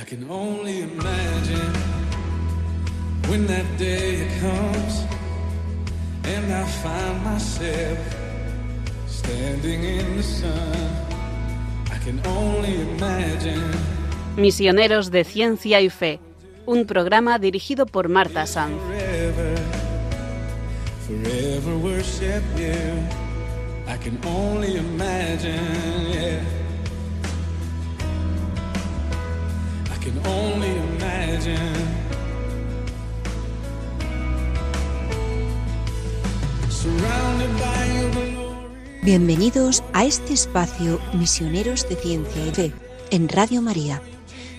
I can only imagine when that day comes and I find myself standing in the sun. I can only imagine. Misioneros de Ciencia y Fe, un programa dirigido por Marta Sanz. Forever, forever Bienvenidos a este espacio Misioneros de Ciencia y Fe en Radio María,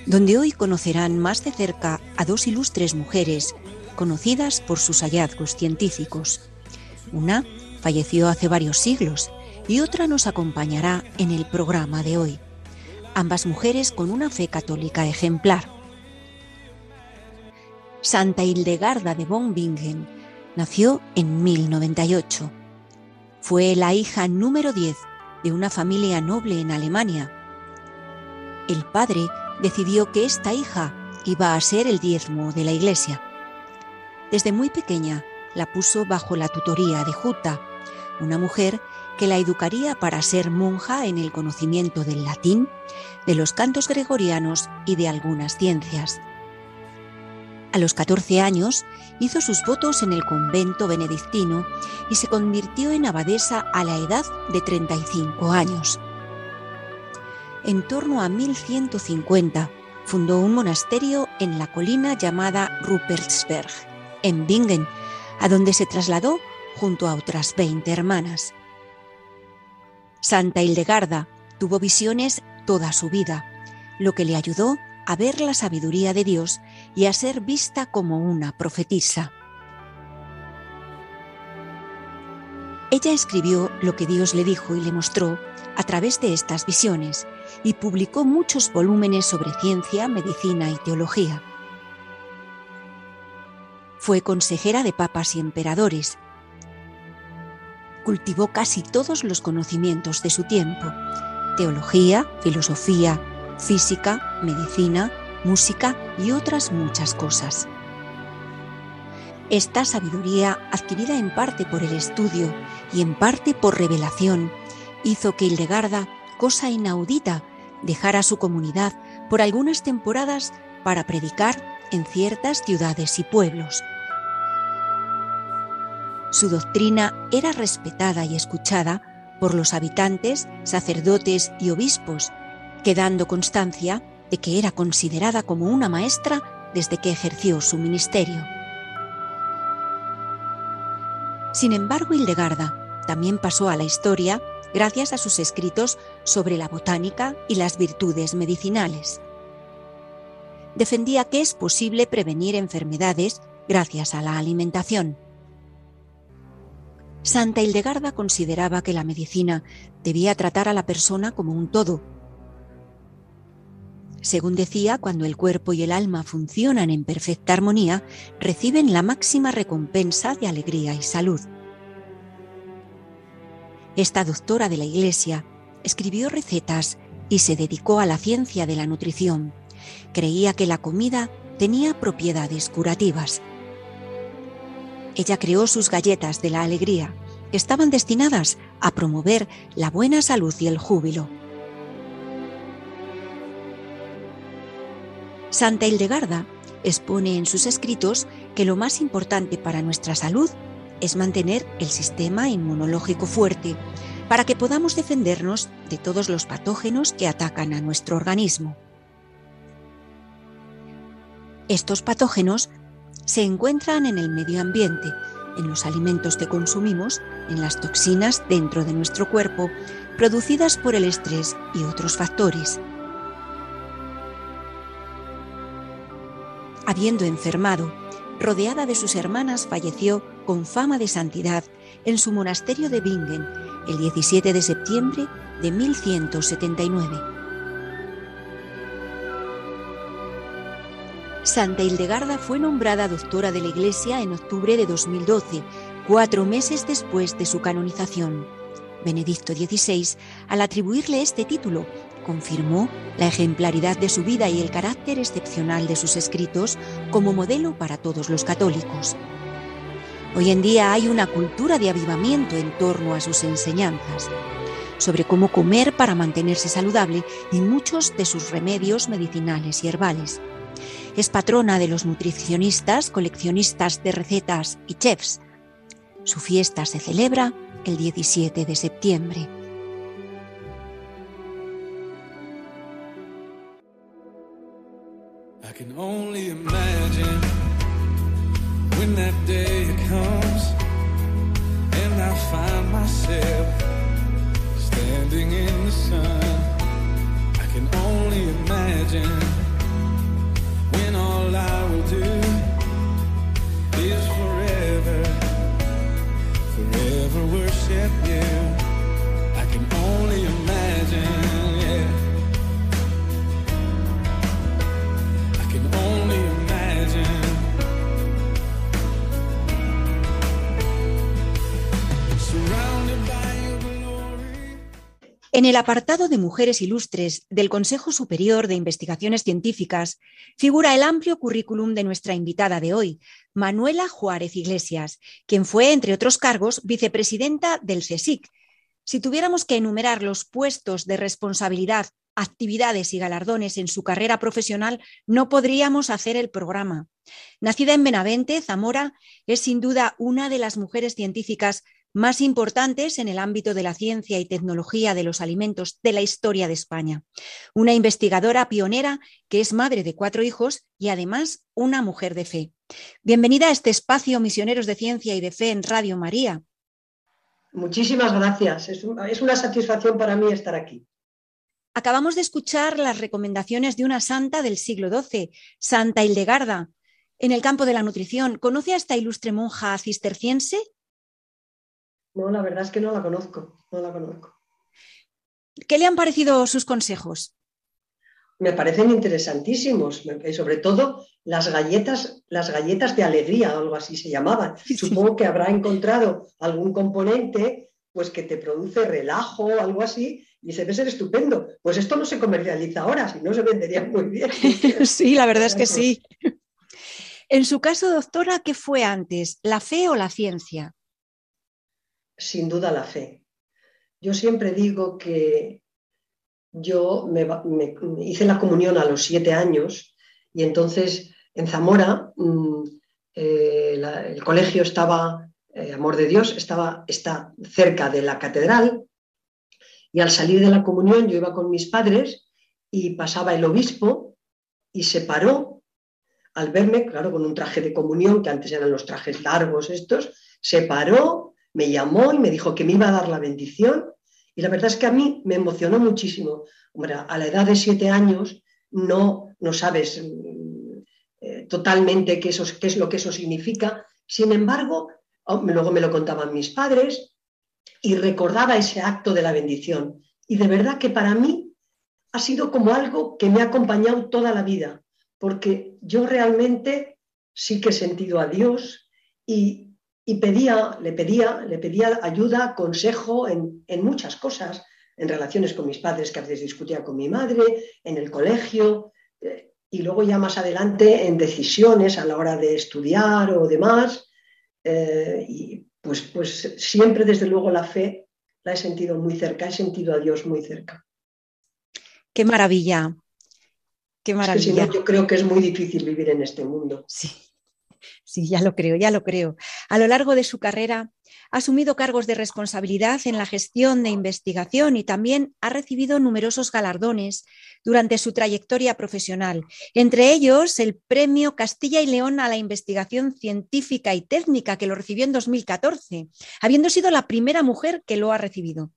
donde hoy conocerán más de cerca a dos ilustres mujeres conocidas por sus hallazgos científicos. Una falleció hace varios siglos y otra nos acompañará en el programa de hoy. Ambas mujeres con una fe católica ejemplar. Santa Hildegarda de von Bingen nació en 1098. Fue la hija número 10 de una familia noble en Alemania. El padre decidió que esta hija iba a ser el diezmo de la iglesia. Desde muy pequeña la puso bajo la tutoría de Jutta, una mujer que la educaría para ser monja en el conocimiento del latín, de los cantos gregorianos y de algunas ciencias. A los 14 años hizo sus votos en el convento benedictino y se convirtió en abadesa a la edad de 35 años. En torno a 1150 fundó un monasterio en la colina llamada Rupertsberg, en Bingen, a donde se trasladó junto a otras 20 hermanas. Santa Hildegarda tuvo visiones toda su vida, lo que le ayudó a ver la sabiduría de Dios y a ser vista como una profetisa. Ella escribió lo que Dios le dijo y le mostró a través de estas visiones y publicó muchos volúmenes sobre ciencia, medicina y teología. Fue consejera de papas y emperadores. Cultivó casi todos los conocimientos de su tiempo, teología, filosofía, física, medicina, música y otras muchas cosas. Esta sabiduría, adquirida en parte por el estudio y en parte por revelación, hizo que Hildegarda, cosa inaudita, dejara su comunidad por algunas temporadas para predicar en ciertas ciudades y pueblos. Su doctrina era respetada y escuchada por los habitantes, sacerdotes y obispos, quedando constancia de que era considerada como una maestra desde que ejerció su ministerio. Sin embargo, Hildegarda también pasó a la historia gracias a sus escritos sobre la botánica y las virtudes medicinales. Defendía que es posible prevenir enfermedades gracias a la alimentación. Santa Hildegarda consideraba que la medicina debía tratar a la persona como un todo. Según decía, cuando el cuerpo y el alma funcionan en perfecta armonía, reciben la máxima recompensa de alegría y salud. Esta doctora de la Iglesia escribió recetas y se dedicó a la ciencia de la nutrición. Creía que la comida tenía propiedades curativas. Ella creó sus galletas de la alegría, que estaban destinadas a promover la buena salud y el júbilo. Santa Hildegarda expone en sus escritos que lo más importante para nuestra salud es mantener el sistema inmunológico fuerte para que podamos defendernos de todos los patógenos que atacan a nuestro organismo. Estos patógenos se encuentran en el medio ambiente, en los alimentos que consumimos, en las toxinas dentro de nuestro cuerpo, producidas por el estrés y otros factores. Habiendo enfermado, rodeada de sus hermanas, falleció con fama de santidad en su monasterio de Bingen el 17 de septiembre de 1179. Santa Hildegarda fue nombrada doctora de la Iglesia en octubre de 2012, cuatro meses después de su canonización. Benedicto XVI, al atribuirle este título, confirmó la ejemplaridad de su vida y el carácter excepcional de sus escritos como modelo para todos los católicos. Hoy en día hay una cultura de avivamiento en torno a sus enseñanzas, sobre cómo comer para mantenerse saludable y muchos de sus remedios medicinales y herbales. Es patrona de los nutricionistas, coleccionistas de recetas y chefs. Su fiesta se celebra el 17 de septiembre. I can only imagine when that day comes in forever, worship you. I can only imagine, En el apartado de Mujeres Ilustres del Consejo Superior de Investigaciones Científicas figura el amplio currículum de nuestra invitada de hoy, Manuela Juárez Iglesias, quien fue, entre otros cargos, vicepresidenta del CSIC. Si tuviéramos que enumerar los puestos de responsabilidad, actividades y galardones en su carrera profesional, no podríamos hacer el programa. Nacida en Benavente, Zamora es sin duda una de las mujeres científicas más importantes en el ámbito de la ciencia y tecnología de los alimentos de la historia de España. Una investigadora pionera que es madre de cuatro hijos y además una mujer de fe. Bienvenida a este espacio Misioneros de Ciencia y de Fe en Radio María. Muchísimas gracias. Es, un- es una satisfacción para mí estar aquí. Acabamos de escuchar las recomendaciones de una santa del siglo XII, Santa Hildegarda, en el campo de la nutrición. ¿Conoce a esta ilustre monja cisterciense? No, la verdad es que no la conozco, no la conozco. ¿Qué le han parecido sus consejos? Me parecen interesantísimos, sobre todo las galletas, las galletas de alegría, algo así se llamaban. Sí. Supongo que habrá encontrado algún componente pues que te produce relajo o algo así y se debe ser estupendo. Pues esto no se comercializa ahora, si no se vendería muy bien. Sí, la verdad es que sí. En su caso, doctora, ¿qué fue antes, la fe o la ciencia? Sin duda la fe. Yo siempre digo que yo me, hice la comunión a los siete años y entonces en Zamora mm, eh, el colegio estaba, eh, Amor de Dios, estaba, está cerca de la catedral y al salir de la comunión yo iba con mis padres y pasaba el obispo y se paró al verme, claro, con un traje de comunión, que antes eran los trajes largos estos, se paró, me llamó y me dijo que me iba a dar la bendición. Y la verdad es que a mí me emocionó muchísimo. A la edad de siete años no, no sabes mm, eh, totalmente qué, eso- qué es lo que eso significa. Sin embargo, oh, luego me lo contaban mis padres y recordaba ese acto de la bendición. Y de verdad que para mí ha sido como algo que me ha acompañado toda la vida, porque yo realmente sí que he sentido a Dios y, y pedía, le pedía, le pedía ayuda, consejo en, en muchas cosas, en relaciones con mis padres que a veces discutía con mi madre, en el colegio, eh, y luego ya más adelante en decisiones a la hora de estudiar o demás. eh, y pues, pues siempre desde luego la fe la he sentido muy cerca, he sentido a Dios muy cerca. Qué maravilla. Qué Es que si maravilla. no, yo creo que es muy difícil vivir en este mundo. Sí, sí, ya lo creo, ya lo creo. A lo largo de su carrera ha asumido cargos de responsabilidad en la gestión de investigación y también ha recibido numerosos galardones durante su trayectoria profesional, entre ellos el Premio Castilla y León a la Investigación Científica y Técnica, que lo recibió en 2014, habiendo sido la primera mujer que lo ha recibido.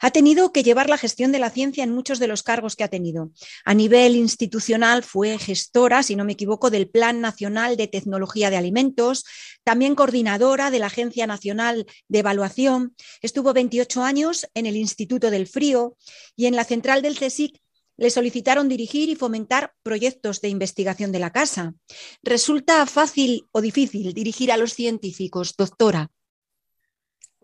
Ha tenido que llevar la gestión de la ciencia en muchos de los cargos que ha tenido. A nivel institucional fue gestora, si no me equivoco, del Plan Nacional de Tecnología de Alimentos, también coordinadora de la Agencia Nacional de Evaluación. Estuvo 28 años en el Instituto del Frío y en la central del CSIC le solicitaron dirigir y fomentar proyectos de investigación de la casa. ¿Resulta fácil o difícil dirigir a los científicos, doctora?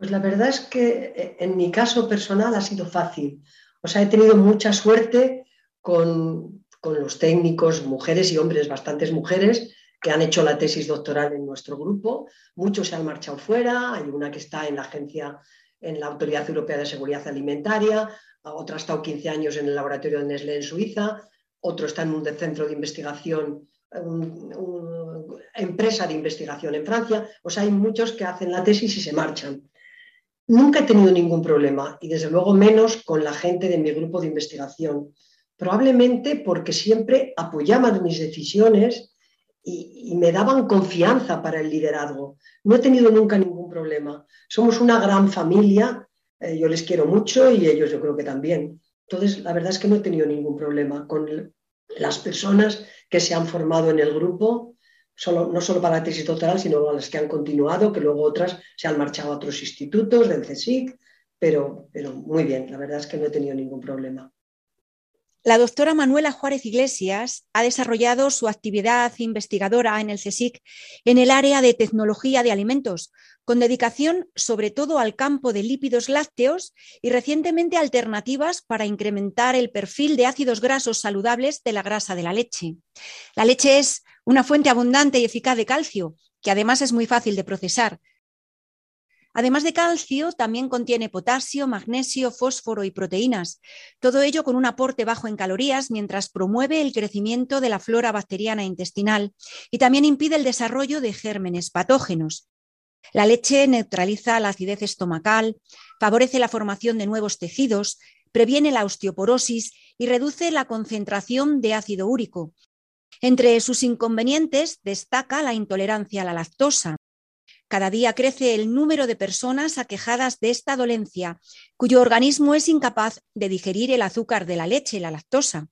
Pues la verdad es que eh, en mi caso personal ha sido fácil. O sea, he tenido mucha suerte con, con los técnicos, mujeres y hombres, bastantes mujeres, que han hecho la tesis doctoral en nuestro grupo. Muchos se han marchado fuera, hay una que está en la agencia, en la Autoridad Europea de Seguridad Alimentaria, otra ha estado 15 años en el laboratorio de Nestlé en Suiza, otro está en un centro de investigación, una empresa de investigación en Francia. O sea, hay muchos que hacen la tesis y se marchan. Nunca he tenido ningún problema y desde luego menos con la gente de mi grupo de investigación. Probablemente porque siempre apoyaban mis decisiones y, me daban confianza para el liderazgo. No he tenido nunca ningún problema. Somos una gran familia, eh, yo les quiero mucho y ellos yo creo que también. Entonces, la verdad es que no he tenido ningún problema con las personas que se han formado en el grupo, solo, no solo para la tesis doctoral, sino las que han continuado, que luego otras se han marchado a otros institutos del CSIC, pero, pero muy bien, la verdad es que no he tenido ningún problema. La doctora Manuela Juárez Iglesias ha desarrollado su actividad investigadora en el CSIC en el área de tecnología de alimentos, con dedicación sobre todo al campo de lípidos lácteos y recientemente alternativas para incrementar el perfil de ácidos grasos saludables de la grasa de la leche. La leche es una fuente abundante y eficaz de calcio, que además es muy fácil de procesar, Además de calcio, también contiene potasio, magnesio, fósforo y proteínas. Todo ello con un aporte bajo en calorías mientras promueve el crecimiento de la flora bacteriana intestinal y también impide el desarrollo de gérmenes patógenos. La leche neutraliza la acidez estomacal, favorece la formación de nuevos tejidos, previene la osteoporosis y reduce la concentración de ácido úrico. Entre sus inconvenientes destaca la intolerancia a la lactosa. Cada día crece el número de personas aquejadas de esta dolencia, cuyo organismo es incapaz de digerir el azúcar de la leche, la lactosa.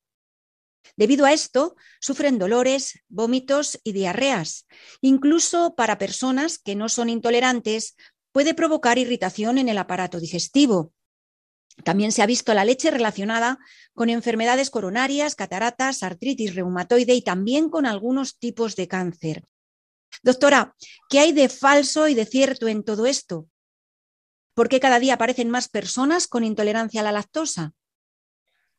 Debido a esto, sufren dolores, vómitos y diarreas. Incluso para personas que no son intolerantes, puede provocar irritación en el aparato digestivo. También se ha visto la leche relacionada con enfermedades coronarias, cataratas, artritis reumatoide y también con algunos tipos de cáncer. Doctora, ¿qué hay de falso y de cierto en todo esto? ¿Por qué cada día aparecen más personas con intolerancia a la lactosa?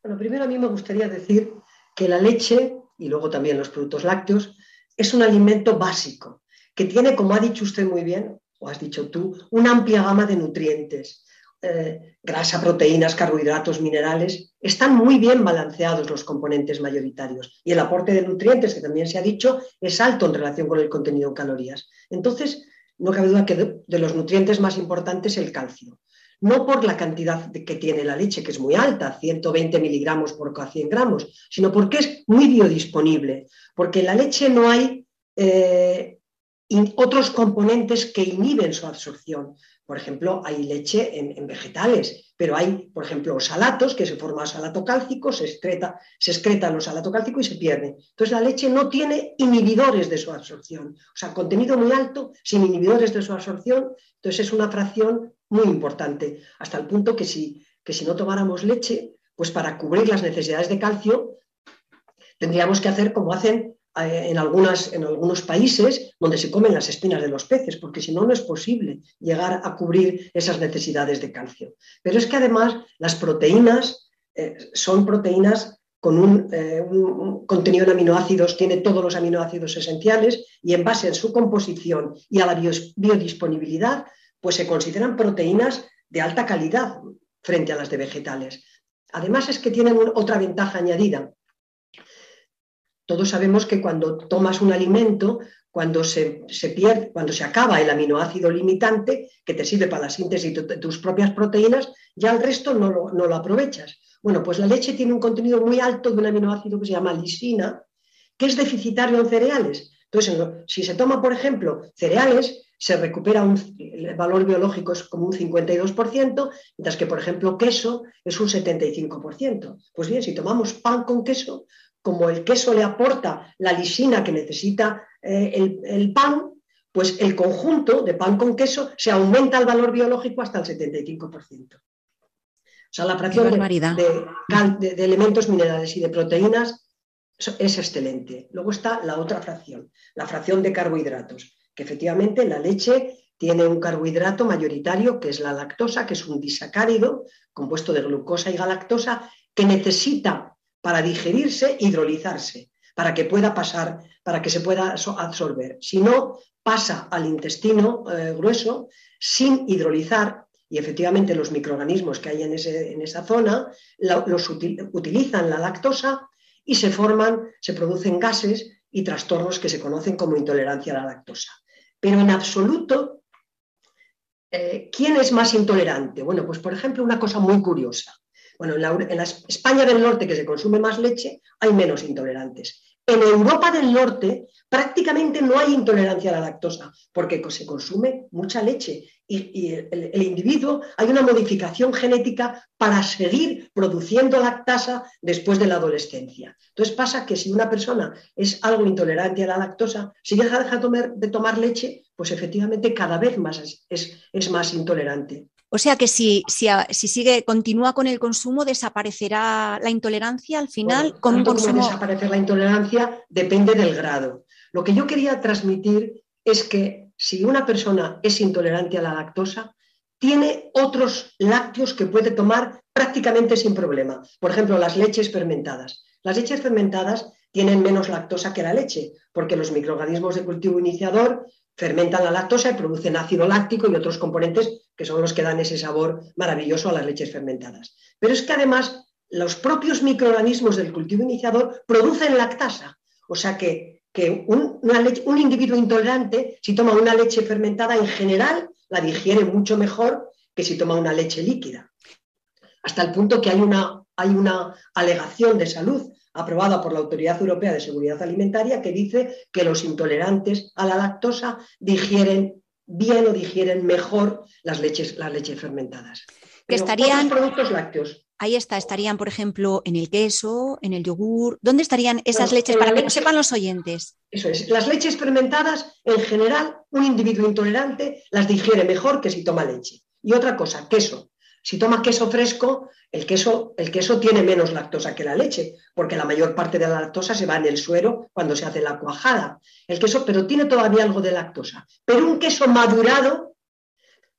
Bueno, primero a mí me gustaría decir que la leche y luego también los productos lácteos es un alimento básico que tiene, como ha dicho usted muy bien, o has dicho tú, una amplia gama de nutrientes. Eh, grasa, proteínas, carbohidratos, minerales, están muy bien balanceados los componentes mayoritarios y el aporte de nutrientes, que también se ha dicho, es alto en relación con el contenido en calorías. Entonces, no cabe duda que de, los nutrientes más importantes el calcio. No por la cantidad que tiene la leche, que es muy alta, 120 miligramos por cada 100 gramos, sino porque es muy biodisponible, porque en la leche no hay eh, otros componentes que inhiben su absorción. Por ejemplo, hay leche en, vegetales, pero hay, por ejemplo, salatos, que se forma salato cálcico, se excreta, se excreta los salato cálcico y se pierde. Entonces, la leche no tiene inhibidores de su absorción. O sea, contenido muy alto, sin inhibidores de su absorción. Entonces, es una fracción muy importante, hasta el punto que si, que si no tomáramos leche, pues para cubrir las necesidades de calcio, tendríamos que hacer como hacen en, algunas, en algunos países donde se comen las espinas de los peces, porque si no, no es posible llegar a cubrir esas necesidades de calcio. Pero es que además las proteínas eh, son proteínas con eh, un, contenido en aminoácidos, tiene todos los aminoácidos esenciales y en base a su composición y a la biodisponibilidad, pues se consideran proteínas de alta calidad frente a las de vegetales. Además es que tienen otra ventaja añadida, todos sabemos que cuando tomas un alimento, cuando se, pierde, cuando se acaba el aminoácido limitante que te sirve para la síntesis de tus propias proteínas, ya el resto no lo, no lo aprovechas. Bueno, pues la leche tiene un contenido muy alto de un aminoácido que se llama lisina, que es deficitario en cereales. Entonces, si se toma, por ejemplo, cereales, se recupera un, el valor biológico es como un 52%, mientras que, por ejemplo, queso es un 75%. Pues bien, si tomamos pan con queso, como el queso le aporta la lisina que necesita eh, el, pan, pues el conjunto de pan con queso se aumenta el valor biológico hasta el 75%. O sea, la fracción de, elementos minerales y de proteínas es excelente. Luego está la otra fracción, la fracción de carbohidratos, que efectivamente la leche tiene un carbohidrato mayoritario que es la lactosa, que es un disacárido compuesto de glucosa y galactosa que necesita para digerirse hidrolizarse, para que pueda pasar, para que se pueda absorber. Si no, pasa al intestino eh, grueso sin hidrolizar y efectivamente los microorganismos que hay en, esa zona los utilizan la lactosa y se forman, se producen gases y trastornos que se conocen como intolerancia a la lactosa. Pero en absoluto, eh, ¿quién es más intolerante? Bueno, pues por ejemplo, una cosa muy curiosa. Bueno, en la, España del Norte, que se consume más leche, hay menos intolerantes. En Europa del Norte prácticamente no hay intolerancia a la lactosa porque se consume mucha leche y, el, individuo hay una modificación genética para seguir produciendo lactasa después de la adolescencia. Entonces pasa que si una persona es algo intolerante a la lactosa, si deja, de tomar leche, pues efectivamente cada vez más es más intolerante. O sea que si, si, sigue, continúa con el consumo, desaparecerá la intolerancia al final. con un consumo... desaparecer la intolerancia depende del grado. Lo que yo quería transmitir es que si una persona es intolerante a la lactosa, tiene otros lácteos que puede tomar prácticamente sin problema. Por ejemplo, las leches fermentadas. Las leches fermentadas tienen menos lactosa que la leche, porque los microorganismos de cultivo iniciador fermentan la lactosa y producen ácido láctico y otros componentes que son los que dan ese sabor maravilloso a las leches fermentadas. Pero es que además los propios microorganismos del cultivo iniciador producen lactasa. O sea que, un, un individuo intolerante, si toma una leche fermentada, en general la digiere mucho mejor que si toma una leche líquida. Hasta el punto que hay una, hay una alegación de salud aprobada por la Autoridad Europea de Seguridad Alimentaria que dice que los intolerantes a la lactosa digieren bien o digieren mejor las leches, las leches fermentadas. Que estarían productos lácteos. Ahí está, estarían, por ejemplo, en el queso, en el yogur. ¿Dónde estarían esas leches para que no sepan los oyentes? Eso es. Las leches fermentadas, en general, un individuo intolerante las digiere mejor que si toma leche. Y otra cosa, queso. Si toma queso fresco, el queso, el queso tiene menos lactosa que la leche, porque la mayor parte de la lactosa se va en el suero cuando se hace la cuajada. El queso, pero tiene todavía algo de lactosa. Pero un queso madurado,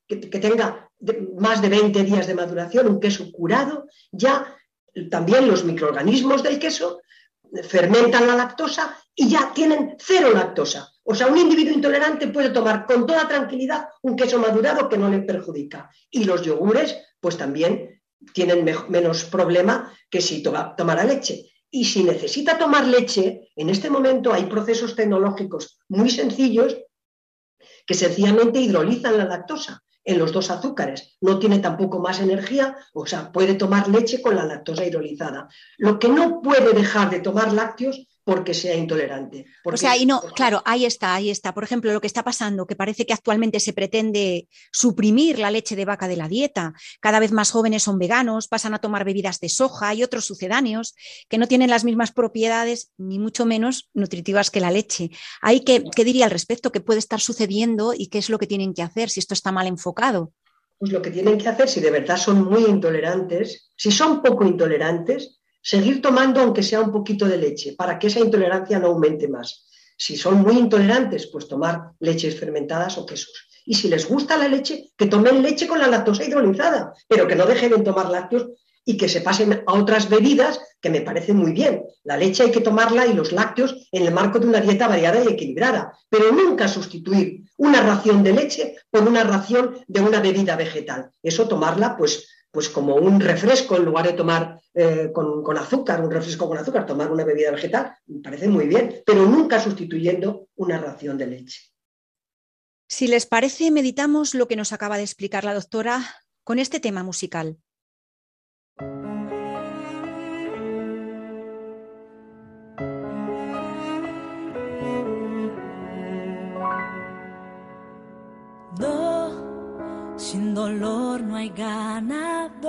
que, tenga más de 20 días de maduración, un queso curado, ya también los microorganismos del queso fermentan la lactosa y ya tienen cero lactosa. O sea, un individuo intolerante puede tomar con toda tranquilidad un queso madurado que no le perjudica. Y los yogures, pues también tienen menos problema que si tomara leche. Y si necesita tomar leche, en este momento hay procesos tecnológicos muy sencillos que sencillamente hidrolizan la lactosa en los dos azúcares. No tiene tampoco más energía, o sea, puede tomar leche con la lactosa hidrolizada. Lo que no puede dejar de tomar lácteos porque sea intolerante. o sea, ahí no, claro, ahí está, ahí está. Por ejemplo, lo que está pasando, que parece que actualmente se pretende suprimir la leche de vaca de la dieta. Cada vez más jóvenes son veganos, pasan a tomar bebidas de soja y otros sucedáneos que no tienen las mismas propiedades, ni mucho menos nutritivas que la leche. Hay que, ¿Qué diría al respecto? ¿Qué puede estar sucediendo y qué es lo que tienen que hacer si esto está mal enfocado? Pues lo que tienen que hacer, si de verdad son muy intolerantes, si son poco intolerantes, seguir tomando aunque sea un poquito de leche para que esa intolerancia no aumente más. Si son muy intolerantes, pues tomar leches fermentadas o quesos. Y si les gusta la leche, que tomen leche con la lactosa hidrolizada, pero que no dejen de tomar lácteos y que se pasen a otras bebidas que me parecen muy bien. La leche hay que tomarla y los lácteos en el marco de una dieta variada y equilibrada, pero nunca sustituir una ración de leche por una ración de una bebida vegetal. Eso tomarla pues pues como un refresco en lugar de tomar eh, con, azúcar, un refresco con azúcar, tomar una bebida vegetal, me parece muy bien, pero nunca sustituyendo una ración de leche. Si les parece, meditamos lo que nos acaba de explicar la doctora con este tema musical. Sin dolor no hay ganador,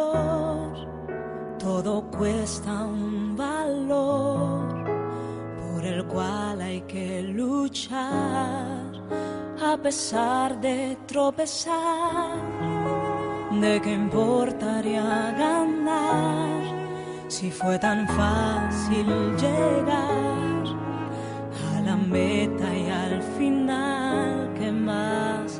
todo cuesta un valor por el cual hay que luchar a pesar de tropezar. ¿De qué importaría ganar si fue tan fácil llegar a la meta y al final? ¿Qué más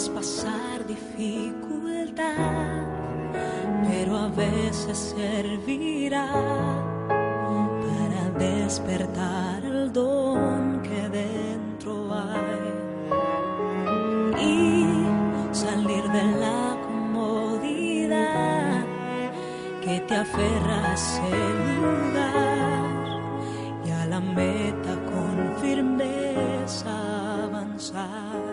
quieres pasar dificultad, pero a veces servirá para despertar el don que dentro hay y salir de la comodidad que te aferra a ese lugar y a la meta con firmeza avanzar.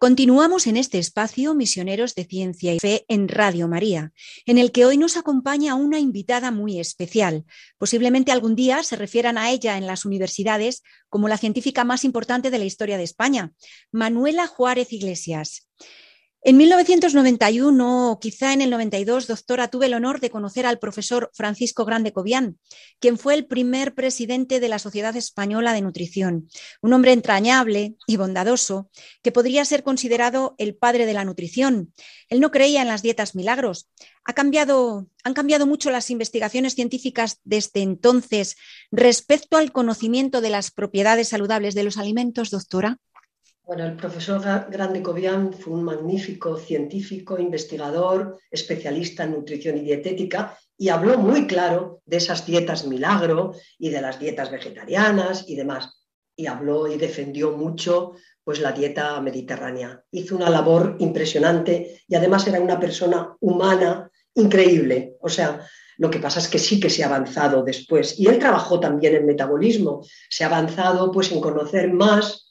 Continuamos en este espacio Misioneros de Ciencia y Fe en Radio María, en el que hoy nos acompaña una invitada muy especial. Posiblemente algún día se refieran a ella en las universidades como la científica más importante de la historia de España, Manuela Juárez Iglesias. En 1991 o quizá en el 92, doctora, tuve el honor de conocer al profesor Francisco Grande Cobian, quien fue el primer presidente de la Sociedad Española de Nutrición, un hombre entrañable y bondadoso que podría ser considerado el padre de la nutrición. Él no creía en las dietas milagros. Ha cambiado, han cambiado mucho las investigaciones científicas desde entonces respecto al conocimiento de las propiedades saludables de los alimentos, doctora. Bueno, el profesor Grande Cobian fue un magnífico científico, investigador, especialista en nutrición y dietética y habló muy claro de esas dietas milagro y de las dietas vegetarianas y demás. Y habló y defendió mucho pues la dieta mediterránea. Hizo una labor impresionante y además era una persona humana increíble. O sea, lo que pasa es que sí que se ha avanzado después. Y él trabajó también en metabolismo. Se ha avanzado pues en conocer más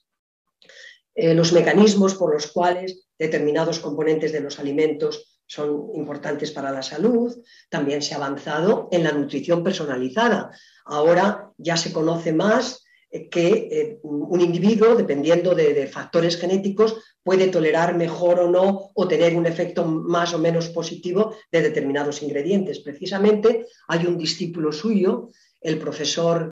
eh, los mecanismos por los cuales determinados componentes de los alimentos son importantes para la salud. También se ha avanzado en la nutrición personalizada. Ahora ya se conoce más eh, que eh, un individuo, dependiendo de, de, factores genéticos, puede tolerar mejor o no o tener un efecto más o menos positivo de determinados ingredientes. Precisamente hay un discípulo suyo, el profesor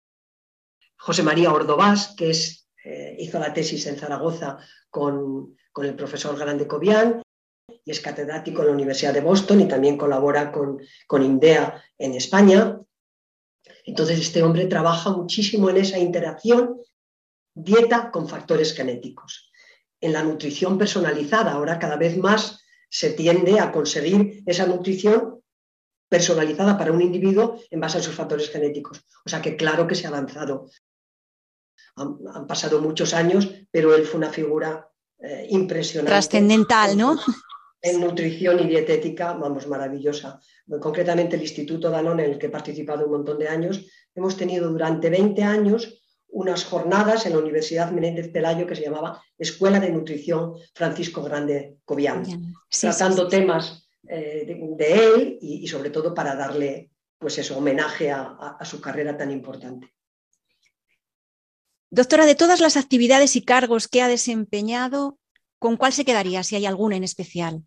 José María Ordovás, que es eh, hizo la tesis en Zaragoza con, el profesor Grande Cobian y es catedrático en la Universidad de Boston y también colabora con, con INDEA en España. Entonces, este hombre trabaja muchísimo en esa interacción dieta con factores genéticos. En la nutrición personalizada, ahora cada vez más se tiende a conseguir esa nutrición personalizada para un individuo en base a sus factores genéticos. O sea que claro que se ha avanzado han, han, pasado muchos años, pero él fue una figura eh, impresionante. Trascendental, ¿no? En nutrición y dietética, vamos, maravillosa. Concretamente el Instituto Danone, en el que he participado un montón de años, hemos tenido durante 20 años unas jornadas en la Universidad Menéndez Pelayo que se llamaba Escuela de Nutrición Francisco Grande Cobian, sí, tratando sí, sí. temas eh, de, de, él y, y, sobre todo para darle pues eso, homenaje a, a, a su carrera tan importante. Doctora, de todas las actividades y cargos que ha desempeñado, ¿con cuál se quedaría, si hay alguna en especial?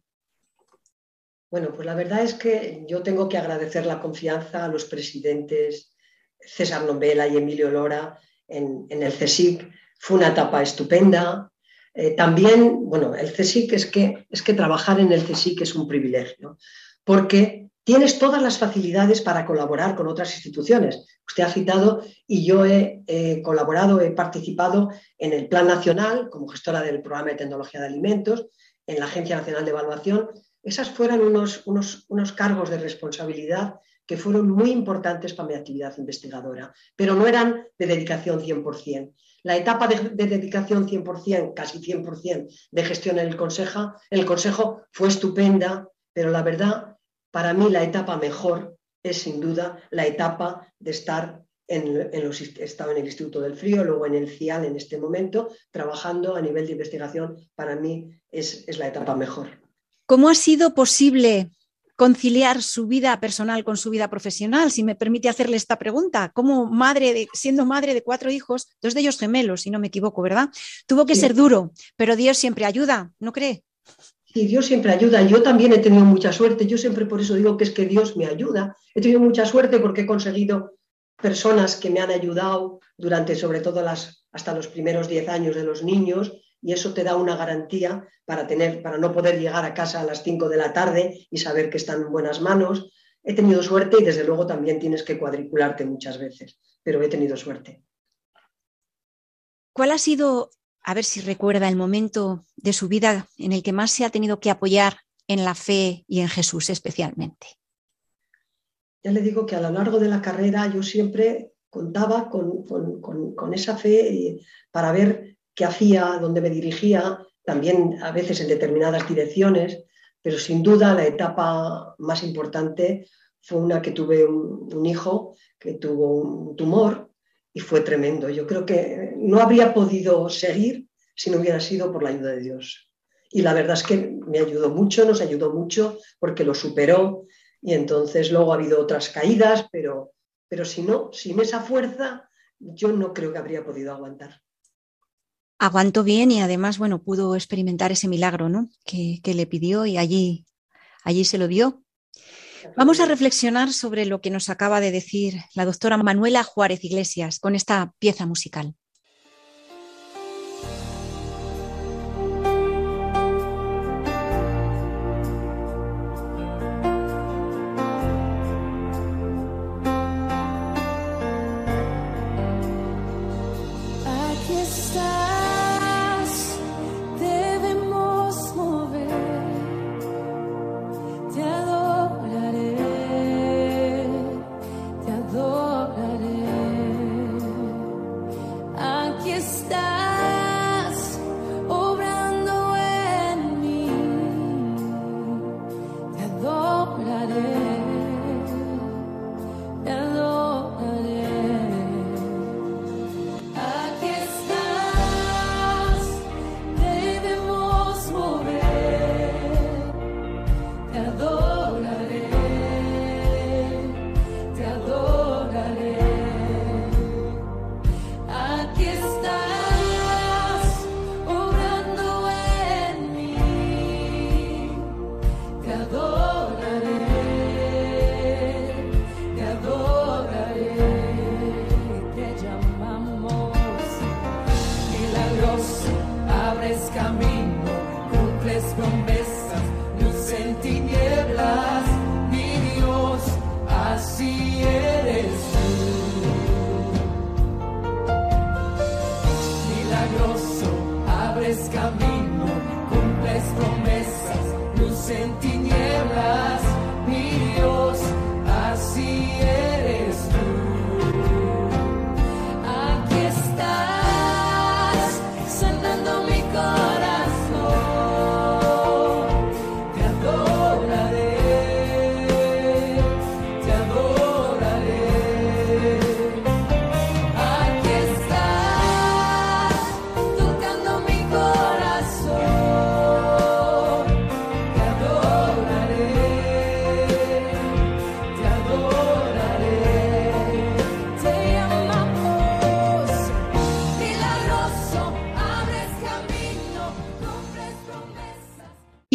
Bueno, pues la verdad es que yo tengo que agradecer la confianza a los presidentes César Nombela y Emilio Lora en, el CSIC. Fue una etapa estupenda. Eh, también, bueno, el CSIC es que, es que trabajar en el CSIC es un privilegio, porque tienes todas las facilidades para colaborar con otras instituciones. Usted ha citado y yo he eh, colaborado, he participado en el Plan Nacional como gestora del Programa de Tecnología de Alimentos, en la Agencia Nacional de Evaluación. Esas fueron unos, unos, unos cargos de responsabilidad que fueron muy importantes para mi actividad investigadora, pero no eran de dedicación 100%. La etapa de, dedicación 100%, casi 100% de gestión en el, consejo, el consejo fue estupenda, pero la verdad, para mí la etapa mejor es sin duda la etapa de estar en, los, en el Instituto del Frío, luego en el CIAL en este momento, trabajando a nivel de investigación, para mí es, es la etapa mejor. ¿Cómo ha sido posible conciliar su vida personal con su vida profesional, si me permite hacerle esta pregunta. Como madre, de, siendo madre de cuatro hijos, dos de ellos gemelos, si no me equivoco, ¿verdad? Tuvo que ser duro, pero Dios siempre ayuda, ¿no cree? Sí, Dios siempre ayuda. Yo también he tenido mucha suerte. Yo siempre por eso digo que es que Dios me ayuda. He tenido mucha suerte porque he conseguido personas que me han ayudado durante sobre todo las, hasta los primeros diez años de los niños y eso te da una garantía para, tener, para no poder llegar a casa a las 5 de la tarde y saber que están en buenas manos. He tenido suerte y desde luego también tienes que cuadricularte muchas veces, pero he tenido suerte. ¿Cuál ha sido, a ver si recuerda, el momento de su vida en el que más se ha tenido que apoyar en la fe y en Jesús especialmente? Ya le digo que a lo largo de la carrera yo siempre contaba con, con esa fe para ver qué hacía, dónde me dirigía, también a veces en determinadas direcciones, pero sin duda la etapa más importante fue una que tuve un, hijo que tuvo un tumor y fue tremendo. Yo creo que no habría podido seguir si no hubiera sido por la ayuda de Dios. Y la verdad es que me ayudó mucho, nos ayudó mucho porque lo superó y entonces luego ha habido otras caídas, pero, pero si no, sin esa fuerza, yo no creo que habría podido aguantar aguantó bien y además, bueno, pudo experimentar ese milagro, ¿no? Que, que le pidió y allí, allí se lo dio. Vamos a reflexionar sobre lo que nos acaba de decir la doctora Manuela Juárez Iglesias con esta pieza musical.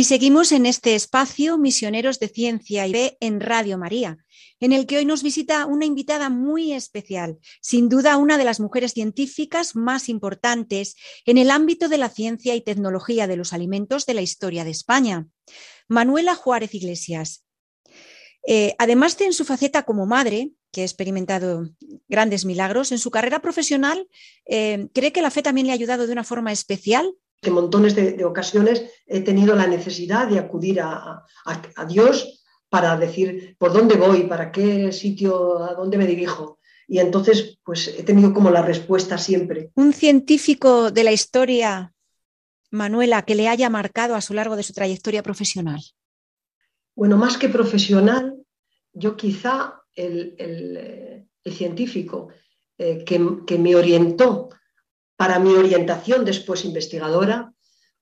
Seguimos en este espacio Misioneros de Ciencia y Fe en Radio María, en el que hoy nos visita una invitada muy especial, sin duda una de las mujeres científicas más importantes en el ámbito de la ciencia y tecnología de los alimentos de la historia de España, Manuela Juárez Iglesias. Eh, además de en su faceta como madre, que ha experimentado grandes milagros, en su carrera profesional, eh, ¿cree que la fe también le ha ayudado de una forma especial que montones de, ocasiones he tenido la necesidad de acudir a, Dios para decir por dónde voy, para qué sitio, a dónde me dirijo. y entonces pues he tenido como la respuesta siempre. Un científico de la historia, Manuela, que le haya marcado a lo largo de su trayectoria profesional. Bueno, más que profesional, yo quizá el, el, el científico eh, que, que me orientó para mi orientación después investigadora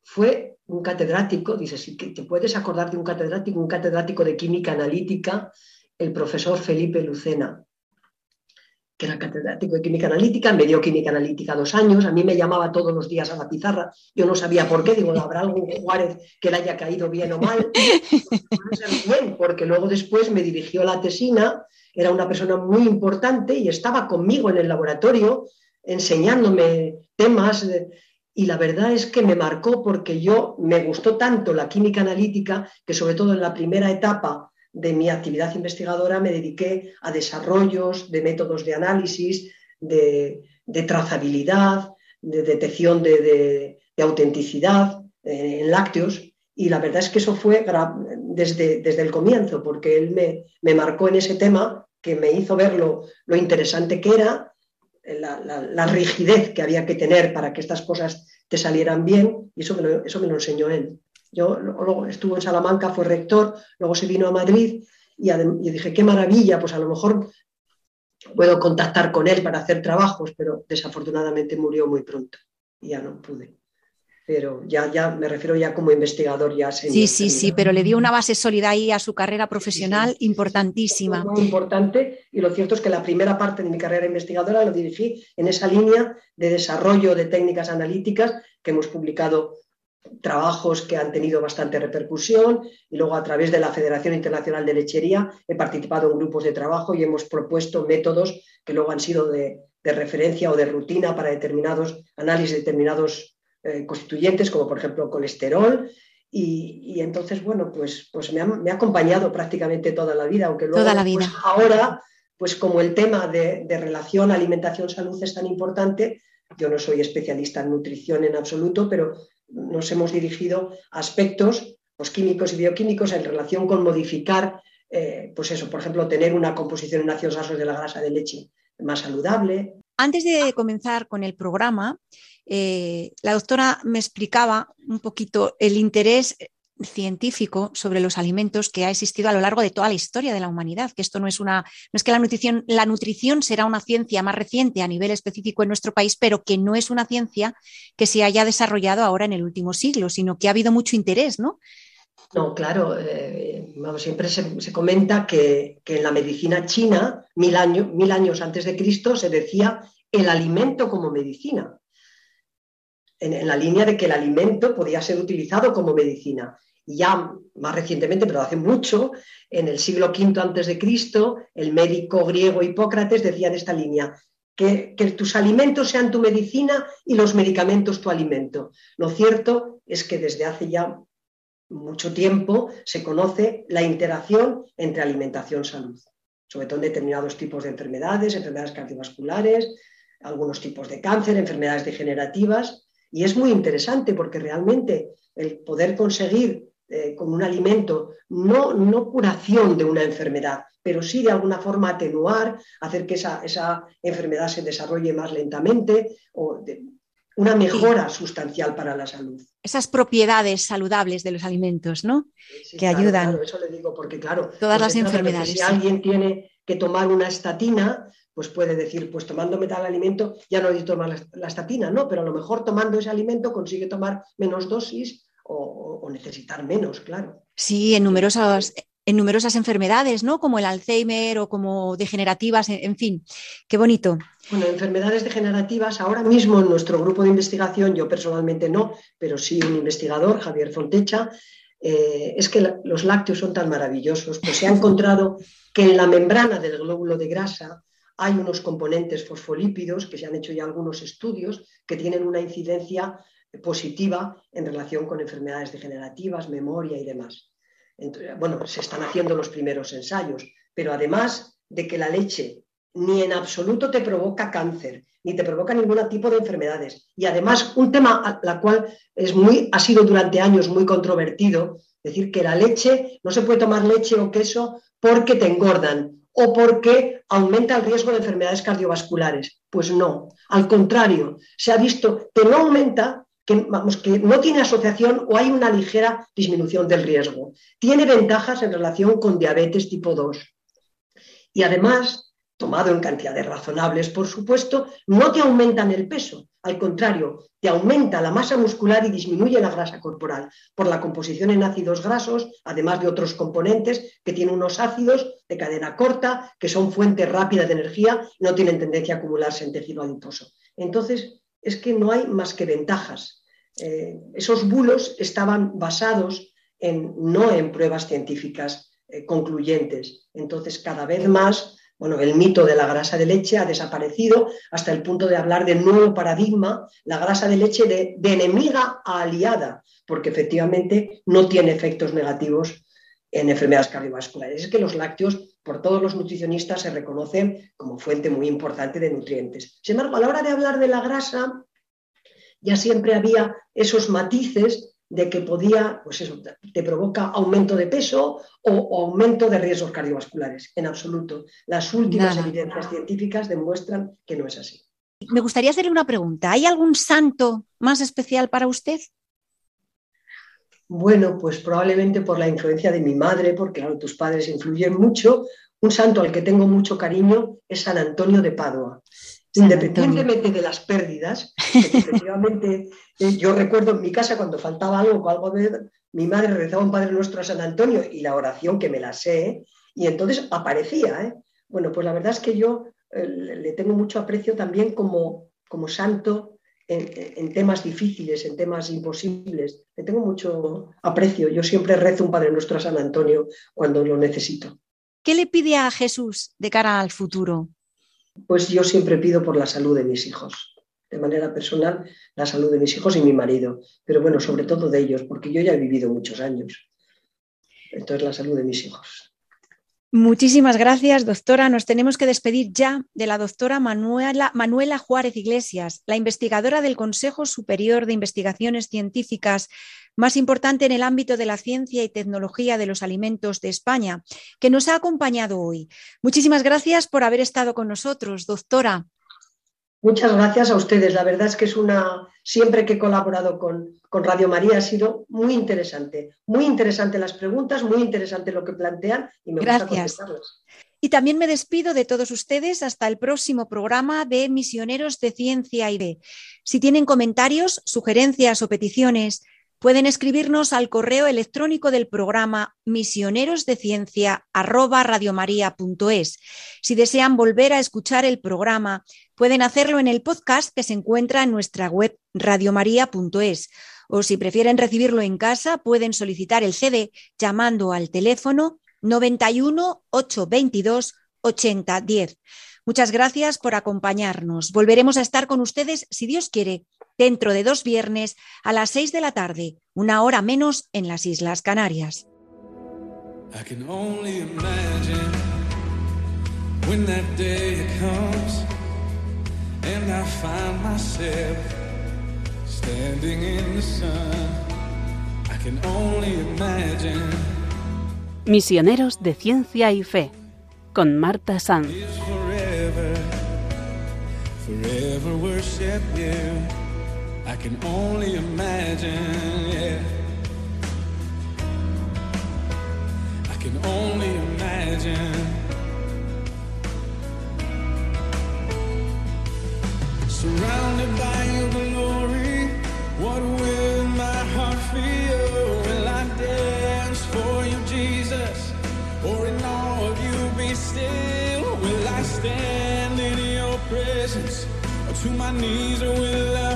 fue un catedrático, dices, si te puedes acordar de un catedrático, un catedrático de química analítica, el profesor Felipe Lucena, que era catedrático de química analítica, me dio química analítica dos años, a mí me llamaba todos los días a la pizarra, yo no sabía por qué, digo, ¿habrá algún Juárez que le haya caído bien o mal? bien, porque luego después me dirigió la tesina, era una persona muy importante y estaba conmigo en el laboratorio enseñándome temas y la verdad es que me marcó porque yo me gustó tanto la química analítica que sobre todo en la primera etapa de mi actividad investigadora me dediqué a desarrollos de métodos de análisis, de, trazabilidad, de detección de, autenticidad eh, en lácteos. Y la verdad es que eso fue desde, desde el comienzo, porque él me, me, marcó en ese tema que me hizo ver lo interesante que era la, rigidez que había que tener para que estas cosas te salieran bien, y eso me lo, eso me lo enseñó él. Yo luego estuvo en Salamanca, fue rector, luego se vino a Madrid y, y, dije, qué maravilla, pues a lo mejor puedo contactar con él para hacer trabajos, pero desafortunadamente murió muy pronto y ya no pude pero ya, ya me refiero ya como investigador ya Sí, sí, sí, pero le dio una base sólida ahí a su carrera profesional importantísima. Muy importante y lo cierto es que la primera parte de mi carrera investigadora lo dirigí en esa línea de desarrollo de técnicas analíticas que hemos publicado trabajos que han tenido bastante repercusión y luego a través de la Federación Internacional de Lechería he participado en grupos de trabajo y hemos propuesto métodos que luego han sido de, de referencia o de rutina para determinados análisis, determinados eh, constituyentes, como por ejemplo colesterol. Y, entonces, bueno, pues, pues me, ha, me, ha, acompañado prácticamente toda la vida, aunque luego toda la vida. Pues, ahora, pues como el tema de, de relación alimentación-salud es tan importante, yo no soy especialista en nutrición en absoluto, pero nos hemos dirigido a aspectos pues, químicos y bioquímicos en relación con modificar, eh, pues eso, por ejemplo, tener una composición en ácidos grasos de la grasa de leche más saludable. Antes de comenzar con el programa, eh, la doctora me explicaba un poquito el interés científico sobre los alimentos que ha existido a lo largo de toda la historia de la humanidad, que esto no es una, no es que la nutrición, la nutrición será una ciencia más reciente a nivel específico en nuestro país, pero que no es una ciencia que se haya desarrollado ahora en el último siglo, sino que ha habido mucho interés, ¿no? No, claro, eh, siempre se, comenta que, que, en la medicina china, mil, mil años antes de Cristo, se decía el alimento como medicina en, la línea de que el alimento podía ser utilizado como medicina. Y ya más recientemente, pero hace mucho, en el siglo V antes de Cristo, el médico griego Hipócrates decía en esta línea, que, que, tus alimentos sean tu medicina y los medicamentos tu alimento. Lo cierto es que desde hace ya mucho tiempo se conoce la interacción entre alimentación y salud, sobre todo en determinados tipos de enfermedades, enfermedades cardiovasculares, algunos tipos de cáncer, enfermedades degenerativas, y es muy interesante porque realmente el poder conseguir eh, con un alimento no, no curación de una enfermedad, pero sí de alguna forma atenuar, hacer que esa, esa enfermedad se desarrolle más lentamente o una mejora sustancial para la salud. Esas propiedades saludables de los alimentos, ¿no? que ayudan. eso le digo porque, claro, todas las enfermedades. si alguien tiene que tomar una estatina, pues puede decir, pues tomándome tal alimento ya no necesito tomar la, estatina, ¿no? Pero a lo mejor tomando ese alimento consigue tomar menos dosis o, necesitar menos, claro. Sí, en numerosas, en numerosas enfermedades, ¿no? Como el Alzheimer o como degenerativas, en, fin, qué bonito. Bueno, enfermedades degenerativas, ahora mismo en nuestro grupo de investigación, yo personalmente no, pero sí un investigador, Javier Fontecha, eh, es que los lácteos son tan maravillosos, pues se ha encontrado que en la membrana del glóbulo de grasa hay unos componentes fosfolípidos que se han hecho ya algunos estudios que tienen una incidencia positiva en relación con enfermedades degenerativas, memoria y demás. bueno, se están haciendo los primeros ensayos, pero además de que la leche ni en absoluto te provoca cáncer, ni te provoca ningún tipo de enfermedades. Y además, un tema a la cual es muy, ha sido durante años muy controvertido, decir que la leche, no se puede tomar leche o queso porque te engordan o porque aumenta el riesgo de enfermedades cardiovasculares. Pues no, al contrario, se ha visto que no aumenta, que, vamos, que no tiene asociación o hay una ligera disminución del riesgo. Tiene ventajas en relación con diabetes tipo 2. Y además, tomado en cantidades razonables, por supuesto, no te aumentan el peso, al contrario, te aumenta la masa muscular y disminuye la grasa corporal por la composición en ácidos grasos, además de otros componentes que tienen unos ácidos de cadena corta, que son fuente rápida de energía y no tienen tendencia a acumularse en tejido adiposo. Entonces, es que no hay más que ventajas. Eh, esos bulos estaban basados no en pruebas científicas eh, concluyentes. Entonces, cada vez más bueno, el mito de la grasa de leche ha desaparecido hasta el punto de hablar de nuevo paradigma, la grasa de leche de, enemiga a aliada, porque efectivamente no tiene efectos negativos en enfermedades cardiovasculares. Es que los lácteos, por todos los nutricionistas, se reconocen como fuente muy importante de nutrientes. Sin embargo, a la hora de hablar de la grasa, ya siempre había esos matices de que podía, pues eso, te provoca aumento de peso o, aumento de riesgos cardiovasculares. En absoluto. Las últimas evidencias científicas demuestran que no es así. Me gustaría hacerle una pregunta. ¿Hay algún santo más especial para usted? Bueno, pues probablemente por la influencia de mi madre, porque tus padres influyen mucho. Un santo al que tengo mucho cariño es San Antonio de Padua. Independientemente de las pérdidas, efectivamente, eh, yo recuerdo en mi casa cuando faltaba algo, algo de, mi madre rezaba un Padre Nuestro a San Antonio y la oración que me la sé, y entonces aparecía. ¿eh? Bueno, pues la verdad es que yo eh, le tengo mucho aprecio también como, como santo en, en, temas difíciles, en temas imposibles. Le tengo mucho aprecio. Yo siempre rezo un Padre Nuestro a San Antonio cuando lo necesito. ¿Qué le pide a Jesús de cara al futuro? Pues yo siempre pido por la salud de mis hijos, de manera personal, la salud de mis hijos y mi marido, pero bueno, sobre todo de ellos, porque yo ya he vivido muchos años. Entonces, la salud de mis hijos. Muchísimas gracias, doctora. Nos tenemos que despedir ya de la doctora Manuela, Manuela, Juárez Iglesias, la investigadora del Consejo Superior de Investigaciones Científicas más importante en el ámbito de la ciencia y tecnología de los alimentos de España, que nos ha acompañado hoy. Muchísimas gracias por haber estado con nosotros, doctora. Muchas gracias a ustedes. La verdad es que es una, siempre que he colaborado con, Radio María ha sido muy interesante. Muy interesante las preguntas, muy interesante lo que plantean y me gracias. gusta contestarlas. Y también me despido de todos ustedes hasta el próximo programa de Misioneros de Ciencia y de. Si tienen comentarios, sugerencias o peticiones, pueden escribirnos al correo electrónico del programa misionerosdeciencia@radiomaria.es. Si desean volver a escuchar el programa, pueden hacerlo en el podcast que se encuentra en nuestra web radiomaria.es. O si prefieren recibirlo en casa, pueden solicitar el CD llamando al teléfono 91 822 8010. Muchas gracias por acompañarnos. Volveremos a estar con ustedes, si Dios quiere, dentro de dos viernes a las seis de la tarde, una hora menos en las Islas Canarias. Misioneros de Ciencia y Fe con Marta Sanz. You. I can only imagine, yeah. I can only imagine. Surrounded by your glory, what will my heart feel? Will I dance for you, Jesus? Or in all of you be still? Will I stand my knees are when